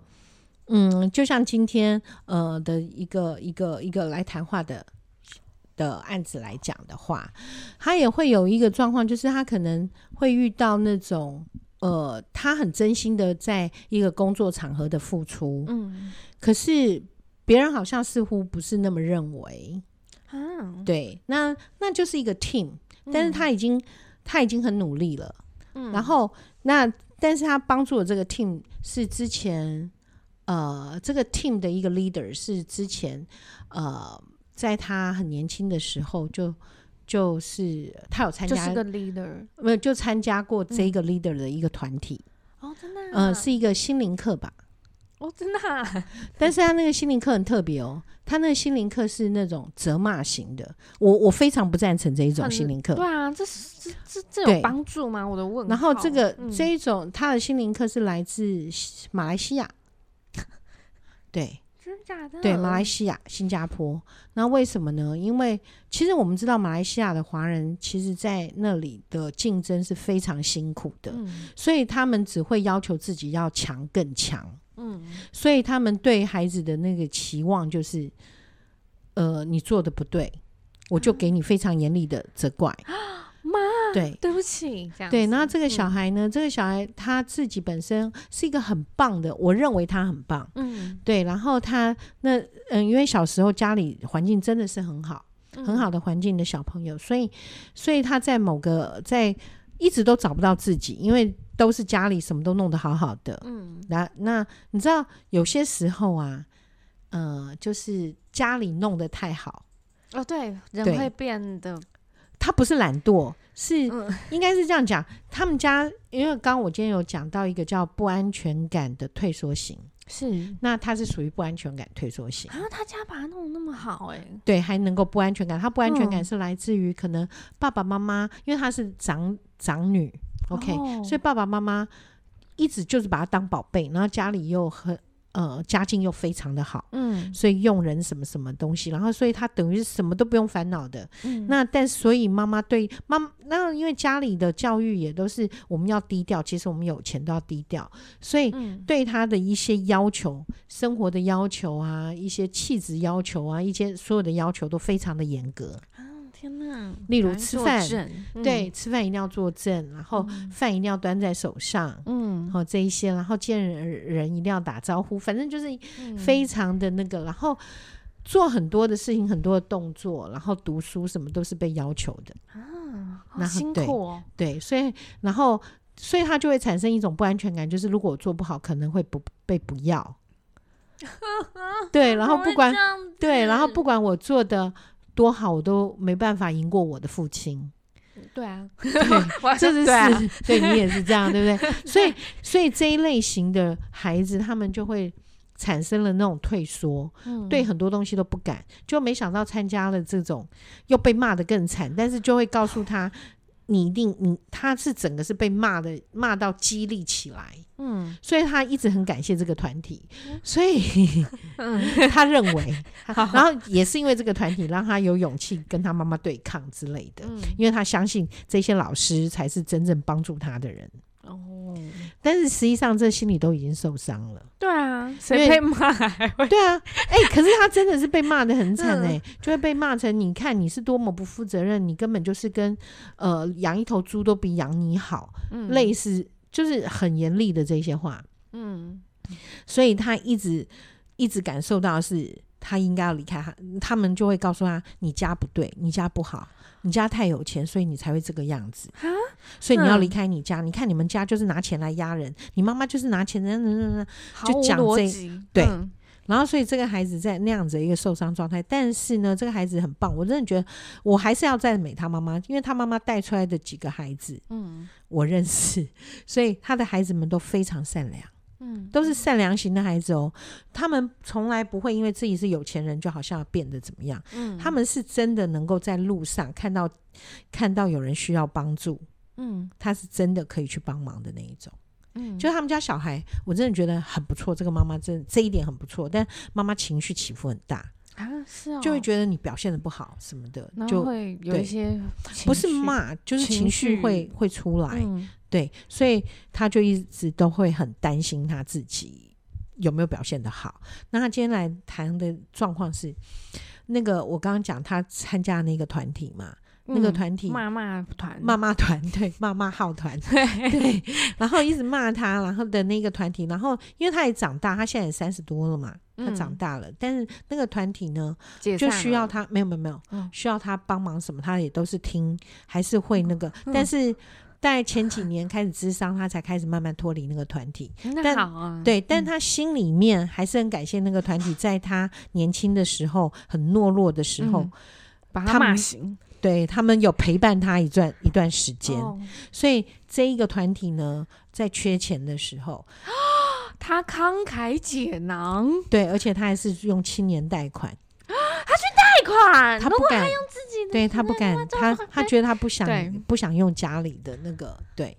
B: 嗯，就像今天呃的一个一个一个来谈话的的案子来讲的话，他也会有一个状况，就是他可能会遇到那种呃，他很真心的在一个工作场合的付出，嗯，可是别人好像似乎不是那么认为，啊，对，那那就是一个 team，但是他已经、嗯、他已经很努力了，嗯，然后那但是他帮助的这个 team 是之前。呃，这个 team 的一个 leader 是之前呃，在他很年轻的时候就就是他有参加，
A: 就是个 leader，
B: 没有就参加过这个 leader 的一个团体。
A: 嗯、哦，真的、啊？
B: 呃，是一个心灵课吧？
A: 哦，真的、啊？
B: 但是他那个心灵课很特别哦，他那个心灵课是那种责骂型的。我我非常不赞成这一种心灵课。
A: 对啊，这是这这这有帮助吗？我的问。
B: 然后这个、嗯、这一种他的心灵课是来自马来西亚。对，
A: 真的假的？
B: 对，马来西亚、新加坡，那为什么呢？因为其实我们知道，马来西亚的华人其实在那里的竞争是非常辛苦的，嗯，所以他们只会要求自己要强更强，嗯，所以他们对孩子的那个期望就是，呃，你做的不对，我就给你非常严厉的责怪。嗯
A: 妈，
B: 对，
A: 对不起，这样
B: 对。然后这个小孩呢，嗯、这个小孩他自己本身是一个很棒的，我认为他很棒，嗯，对。然后他那嗯，因为小时候家里环境真的是很好，嗯、很好的环境的小朋友，所以所以他在某个在一直都找不到自己，因为都是家里什么都弄得好好的，嗯。那那你知道有些时候啊，呃，就是家里弄得太好，
A: 哦，对，人会变得。
B: 他不是懒惰，是应该是这样讲。嗯、他们家因为刚刚我今天有讲到一个叫不安全感的退缩型，
A: 是
B: 那他是属于不安全感退缩型。
A: 啊，他家把他弄得那么好，欸，哎，
B: 对，还能够不安全感。他不安全感是来自于可能爸爸妈妈，因为他是长长女，OK，哦，所以爸爸妈妈一直就是把他当宝贝，然后家里又很。呃，家境又非常的好，嗯，所以用人什么什么东西，然后所以他等于是什么都不用烦恼的，嗯，那但所以妈妈对妈，那因为家里的教育也都是我们要低调，其实我们有钱都要低调，所以对他的一些要求，嗯、生活的要求啊，一些气质要求啊，一些所有的要求都非常的严格。
A: 天哪！
B: 例如吃饭，
A: 嗯、
B: 对，吃饭一定要坐正，然后饭一定要端在手上，嗯，然后这一些，然后见人人一定要打招呼，反正就是非常的那个，嗯、然后做很多的事情，很多的动作，然后读书什么都是被要求的
A: 啊，好辛苦哦。
B: 对，对，所以然后所以他就会产生一种不安全感，就是如果我做不好，可能会不被不要。对，然后不管对，然后不管我做的。多好，我都没办法赢过我的父亲。
A: 对啊，
B: 对，这是对，啊、对你也是这样，对不对？所以，所以这一类型的孩子，他们就会产生了那种退缩，嗯、对很多东西都不敢。就没想到参加了这种，又被骂得更惨，但是就会告诉他。你一定，你他是整个是被骂的，骂到激励起来，嗯，所以他一直很感谢这个团体，所以，嗯，他认为，然后也是因为这个团体让他有勇气跟他妈妈对抗之类的，嗯，因为他相信这些老师才是真正帮助他的人。哦，但是实际上这心里都已经受伤了。
A: 对啊，谁被骂还会？
B: 对啊，哎、欸，可是他真的是被骂的很惨哎、欸，嗯、就会被骂成你看你是多么不负责任，你根本就是跟呃养一头猪都比养你好，嗯、类似就是很严厉的这些话。嗯，所以他一直一直感受到是他应该要离开他，他们就会告诉他：你家不对，你家不好，你家太有钱，所以你才会这个样子。所以你要离开你家。嗯、你看你们家就是拿钱来压人，你妈妈就是拿钱，人人人就讲这对。嗯然后，所以这个孩子在那样子的一个受伤状态，但是呢，这个孩子很棒，我真的觉得我还是要赞美他妈妈，因为他妈妈带出来的几个孩子，嗯，我认识，所以他的孩子们都非常善良，嗯，都是善良型的孩子哦，他们从来不会因为自己是有钱人，就好像要变得怎么样，嗯，他们是真的能够在路上看到看到有人需要帮助，嗯，他是真的可以去帮忙的那一种。嗯，就他们家小孩，我真的觉得很不错。这个妈妈真这一点很不错，但妈妈情绪起伏很大
A: 啊，是哦，
B: 就会觉得你表现的不好什么的，就
A: 会有一些
B: 不是骂，就是情绪会会出来，嗯，对，所以他就一直都会很担心他自己有没有表现的好。那他今天来谈的状况是，那个我刚刚讲他参加那个团体嘛。那个团体
A: 骂骂团，
B: 骂骂团，对，骂骂号团，对，然后一直骂他，然后的那个团体，然后因为他也长大，他现在也三十多了嘛，他长大了，嗯、但是那个团体呢，就需要他，没有没有没有，嗯、需要他帮忙什么，他也都是听，还是会那个，嗯、但是在前几年开始智商，他才开始慢慢脱离那个团体。
A: 那好啊，
B: 对，但他心里面还是很感谢那个团体，在他年轻的时候，很懦弱的时候，嗯、
A: 把他骂醒。
B: 对，他们有陪伴他一段一段时间，哦、所以这一个团体呢，在缺钱的时候，
A: 他慷慨解囊。
B: 对，而且他还是用青年贷款，
A: 他去贷款，
B: 他不敢。
A: 用自己的，
B: 对他不敢，他他觉得他不想不想用家里的那个，对。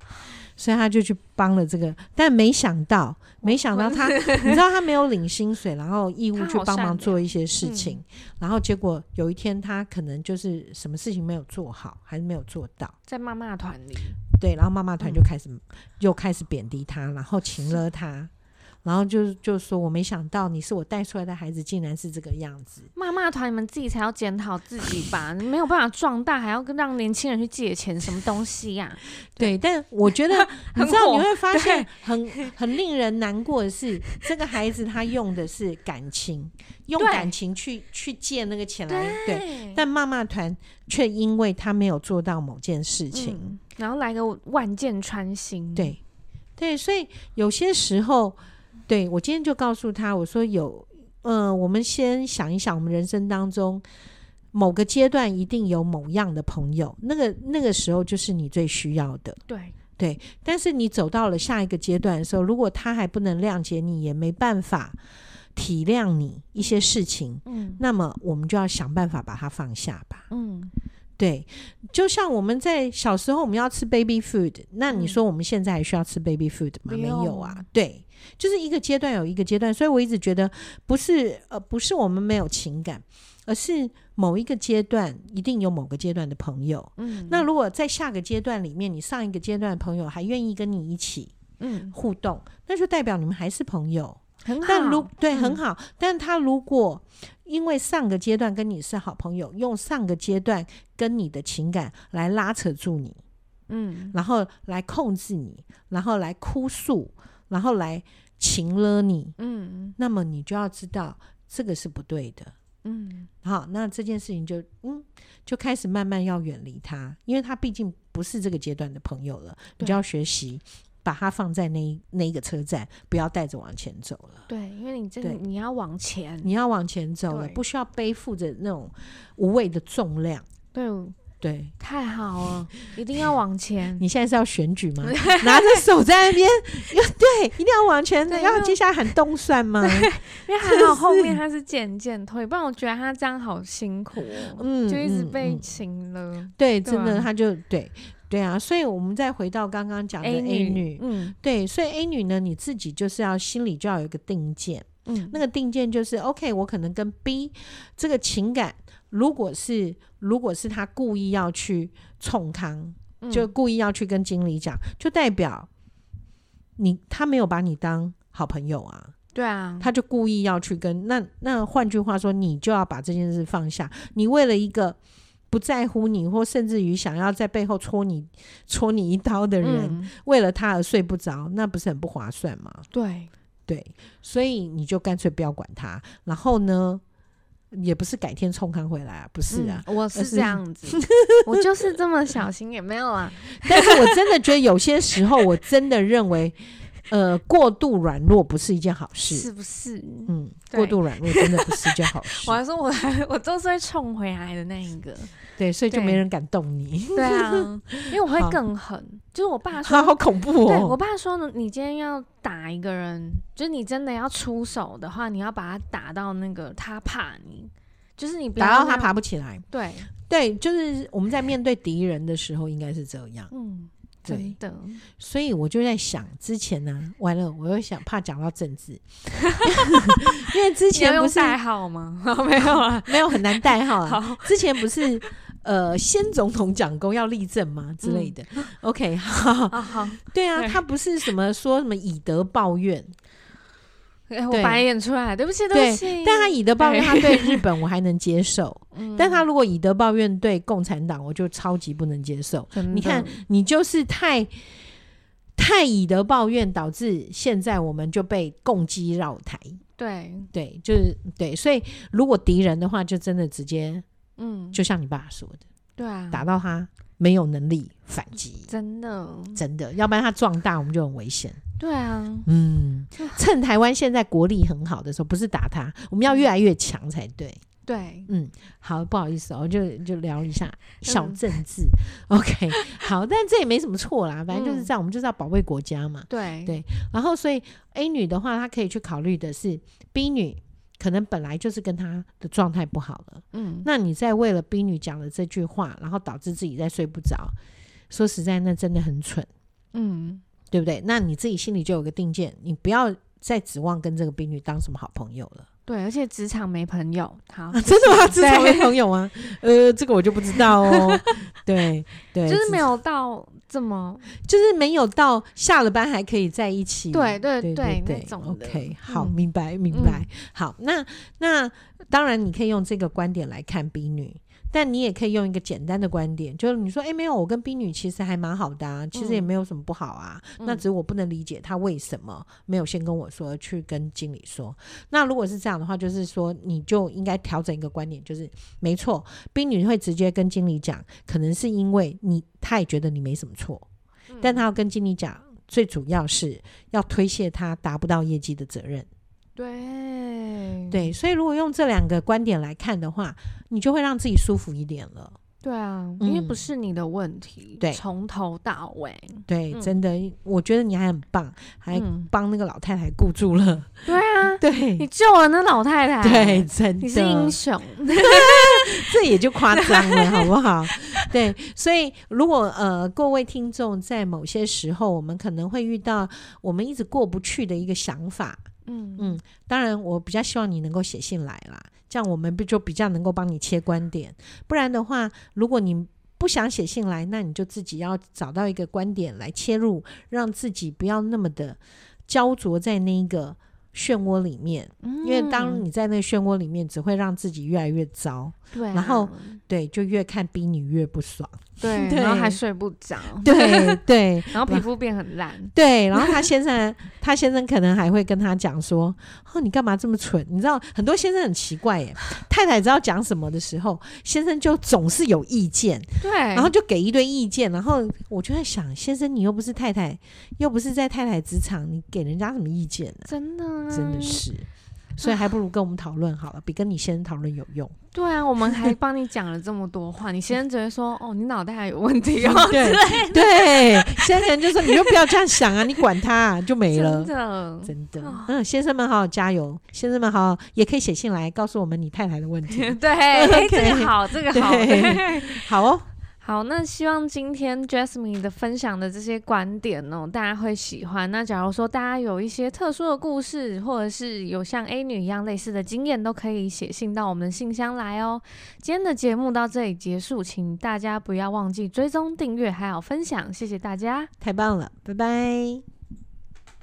B: 所以他就去帮了这个，但没想到，没想到他，你知道他没有领薪水，然后义务去帮忙做一些事情，嗯、然后结果有一天他可能就是什么事情没有做好，还是没有做到，
A: 在妈妈团里，
B: 对，然后妈妈团就开始、嗯、又开始贬低他，然后请了他。然后就就说，我没想到你是我带出来的孩子，竟然是这个样子。
A: 妈妈团，你们自己才要检讨自己吧，你 没有办法壮大，还要跟让年轻人去借钱，什么东西呀、啊？
B: 对，但我觉得 你知道你会发现很很令人难过的是，这个孩子他用的是感情，用感情去去借那个钱来，对，对。但妈妈团却因为他没有做到某件事情，嗯、
A: 然后来个万箭穿心。
B: 对，对，所以有些时候。对，我今天就告诉他，我说有，嗯、呃，我们先想一想，我们人生当中某个阶段一定有某样的朋友，那个那个时候就是你最需要的。
A: 对
B: 对，但是你走到了下一个阶段的时候，如果他还不能谅解你，也没办法体谅你一些事情，嗯，那么我们就要想办法把它放下吧。嗯，对，就像我们在小时候我们要吃 baby food，那你说我们现在还需要吃 baby food 吗？嗯、没有啊，对。就是一个阶段有一个阶段，所以我一直觉得不是呃不是我们没有情感，而是某一个阶段一定有某个阶段的朋友。嗯，那如果在下个阶段里面，你上一个阶段的朋友还愿意跟你一起嗯互动，嗯、那就代表你们还是朋友，很好。但如对很好，嗯、但他如果因为上个阶段跟你是好朋友，用上个阶段跟你的情感来拉扯住你，嗯，然后来控制你，然后来哭诉。然后来情勒你，嗯，那么你就要知道这个是不对的，嗯，好，那这件事情就嗯就开始慢慢要远离他，因为他毕竟不是这个阶段的朋友了，你就要学习把他放在那那一个车站，不要带着往前走了，
A: 对，因为你这个你要往前，
B: 你要往前走了，不需要背负着那种无谓的重量，
A: 对。对，太好了，一定要往前。
B: 你现在是要选举吗？拿着手在那边，对，一定要往前。然后接下来喊动算吗？
A: 因为还好后面他是渐渐退，不然我觉得他这样好辛苦哦。嗯，就一直被情了。
B: 对，真的，他就对对啊。所以我们再回到刚刚讲的 A 女，嗯，对，所以 A 女呢，你自己就是要心里就要有一个定见，嗯，那个定见就是 OK，我可能跟 B 这个情感。如果是如果是他故意要去冲康，嗯、就故意要去跟经理讲，就代表你他没有把你当好朋友啊。
A: 对啊，
B: 他就故意要去跟那那换句话说，你就要把这件事放下。你为了一个不在乎你，或甚至于想要在背后戳你戳你一刀的人，嗯、为了他而睡不着，那不是很不划算吗？
A: 对
B: 对，所以你就干脆不要管他。然后呢？也不是改天冲康回来啊，不是啊，
A: 嗯、我是这样子，我就是这么小心，也没有啊。
B: 但是我真的觉得有些时候，我真的认为。呃，过度软弱不是一件好事，
A: 是不是？
B: 嗯，过度软弱真的不是一件好事。
A: 我还说我还我都是会冲回来的那一个，
B: 对，所以就没人敢动你。
A: 对啊，因为我会更狠。就是我爸 说，
B: 好恐怖哦。
A: 对我爸说呢，你今天要打一个人，就是你真的要出手的话，你要把他打到那个他怕你，就是你
B: 打到他爬不起来。
A: 对
B: 对，就是我们在面对敌人的时候，应该是这样。嗯。对。的，所以我就在想，之前呢、啊，完了，我又想怕讲到政治，因为之前不是
A: 代号吗？没有啊，
B: 没有很难代号啊。之前不是呃，先总统讲公要立政吗？之类的、嗯、？OK，好，好，好，对啊，他不是什么说什么以德报怨。
A: 欸、我白眼出来，对不起，对不起。
B: 但他以德报怨，他对日本我还能接受。但他如果以德报怨对共产党，我就超级不能接受。你看，你就是太太以德报怨，导致现在我们就被共击绕台。
A: 对
B: 对，就是对。所以如果敌人的话，就真的直接，嗯，就像你爸说的，
A: 对啊，
B: 打到他没有能力反击，
A: 真的
B: 真的，要不然他壮大，我们就很危险。
A: 对啊，
B: 嗯，趁台湾现在国力很好的时候，不是打他，我们要越来越强才对。
A: 对，
B: 嗯，好，不好意思哦，就就聊一下小政治。嗯、OK，好，但这也没什么错啦，反正就是这样，嗯、我们就是要保卫国家嘛。
A: 对
B: 对，然后所以 A 女的话，她可以去考虑的是 B 女，可能本来就是跟她的状态不好了。嗯，那你在为了 B 女讲了这句话，然后导致自己在睡不着，说实在，那真的很蠢。嗯。对不对？那你自己心里就有个定见，你不要再指望跟这个兵女当什么好朋友了。
A: 对，而且职场没朋友，好，
B: 啊、真的吗？职场没朋友吗？呃，这个我就不知道哦。对对，
A: 就是没有到这么，
B: 就是没有到下了班还可以在一起。
A: 对对
B: 对对，，OK，好，明白明白。嗯、好，那那当然你可以用这个观点来看兵女。但你也可以用一个简单的观点，就是你说，哎、欸，没有，我跟冰女其实还蛮好的啊，其实也没有什么不好啊。嗯、那只是我不能理解她为什么没有先跟我说，去跟经理说。那如果是这样的话，就是说你就应该调整一个观点，就是没错冰女会直接跟经理讲，可能是因为你她也觉得你没什么错，嗯、但她要跟经理讲，最主要是要推卸她达不到业绩的责任。
A: 对
B: 对，所以如果用这两个观点来看的话，你就会让自己舒服一点了。
A: 对啊，嗯、因为不是你的问题，对，从头到尾，
B: 对，嗯、真的，我觉得你还很棒，还帮那个老太太顾住了。
A: 对啊，
B: 对，
A: 你救了那老太太，
B: 对，真的，
A: 你是英雄，
B: 这也就夸张了，好不好？对，所以如果呃各位听众在某些时候，我们可能会遇到我们一直过不去的一个想法。嗯嗯，当然，我比较希望你能够写信来啦，这样我们不就比较能够帮你切观点。不然的话，如果你不想写信来，那你就自己要找到一个观点来切入，让自己不要那么的焦灼在那一个漩涡里面。嗯，因为当你在那个漩涡里面，只会让自己越来越糟。对啊，然后对，就越看逼你越不爽。
A: 对，然后还睡不着，
B: 对对，
A: 然后皮肤变很烂，
B: 对，然后他先生，他先生可能还会跟他讲说：“哦，你干嘛这么蠢？”你知道，很多先生很奇怪耶，太太知道讲什么的时候，先生就总是有意见，对，然后就给一堆意见，然后我就在想，先生，你又不是太太，又不是在太太职场，你给人家什么意见呢？
A: 真的，
B: 真的是。所以还不如跟我们讨论好了，比跟你先生讨论有用。
A: 对啊，我们还帮你讲了这么多话，你先生只会说：“哦，你脑袋还有问题 哦。”
B: 对对，先生就说：“你就不要这样想啊，你管他啊，就没了。”真的，真的。嗯，先生们好好加油，先生们好好也可以写信来告诉我们你太太的问题。
A: 对，这个好，这个好，
B: 好哦。
A: 好，那希望今天 Jasmine 的分享的这些观点哦，大家会喜欢。那假如说大家有一些特殊的故事，或者是有像 A 女一样类似的经验，都可以写信到我们的信箱来哦。今天的节目到这里结束，请大家不要忘记追踪、订阅还有分享，谢谢大家，
B: 太棒了，拜拜。